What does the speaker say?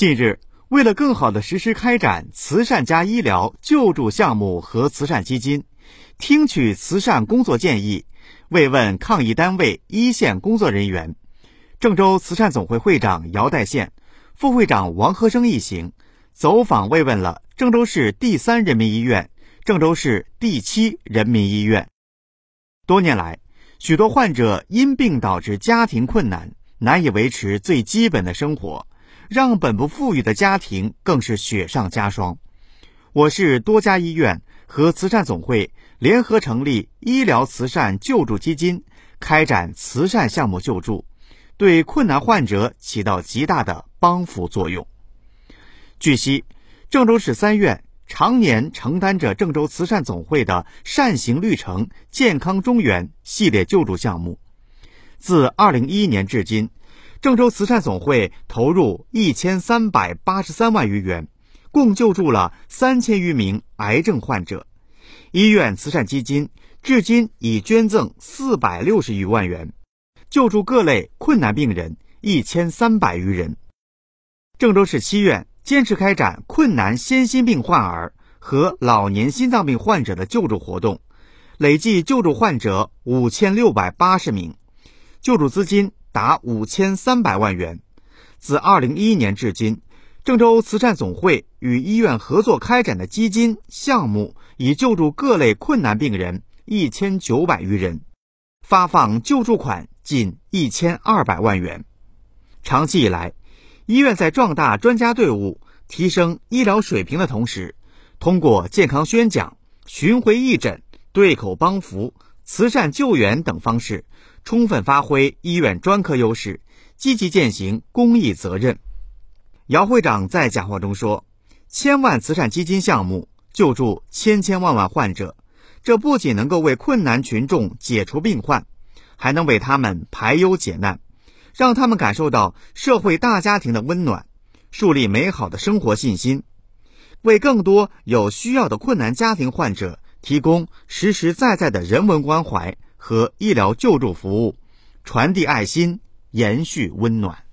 近日，为了更好地实施开展慈善加医疗救助项目和慈善基金，听取慈善工作建议，慰问抗疫单位一线工作人员，郑州慈善总会会长姚代宪、副会长王和生一行走访慰问了郑州市第三人民医院、郑州市第七人民医院。多年来，许多患者因病导致家庭困难，难以维持最基本的生活。让本不富裕的家庭更是雪上加霜。我市多家医院和慈善总会联合成立医疗慈善救助基金，开展慈善项目救助，对困难患者起到极大的帮扶作用。据悉，郑州市三院常年承担着郑州慈善总会的“善行绿城”健康中原系列救助项目，自2011年至今。郑州慈善总会投入一千三百八十三万余元，共救助了三千余名癌症患者。医院慈善基金至今已捐赠四百六十余万元，救助各类困难病人一千三百余人。郑州市七院坚持开展困难先心病患儿和老年心脏病患者的救助活动，累计救助患者五千六百八十名，救助资金。达五千三百万元。自二零一一年至今，郑州慈善总会与医院合作开展的基金项目已救助各类困难病人一千九百余人，发放救助款近一千二百万元。长期以来，医院在壮大专家队伍、提升医疗水平的同时，通过健康宣讲、巡回义诊、对口帮扶、慈善救援等方式。充分发挥医院专科优势，积极践行公益责任。姚会长在讲话中说：“千万慈善基金项目救助千千万万患者，这不仅能够为困难群众解除病患，还能为他们排忧解难，让他们感受到社会大家庭的温暖，树立美好的生活信心，为更多有需要的困难家庭患者提供实实在在的人文关怀。”和医疗救助服务，传递爱心，延续温暖。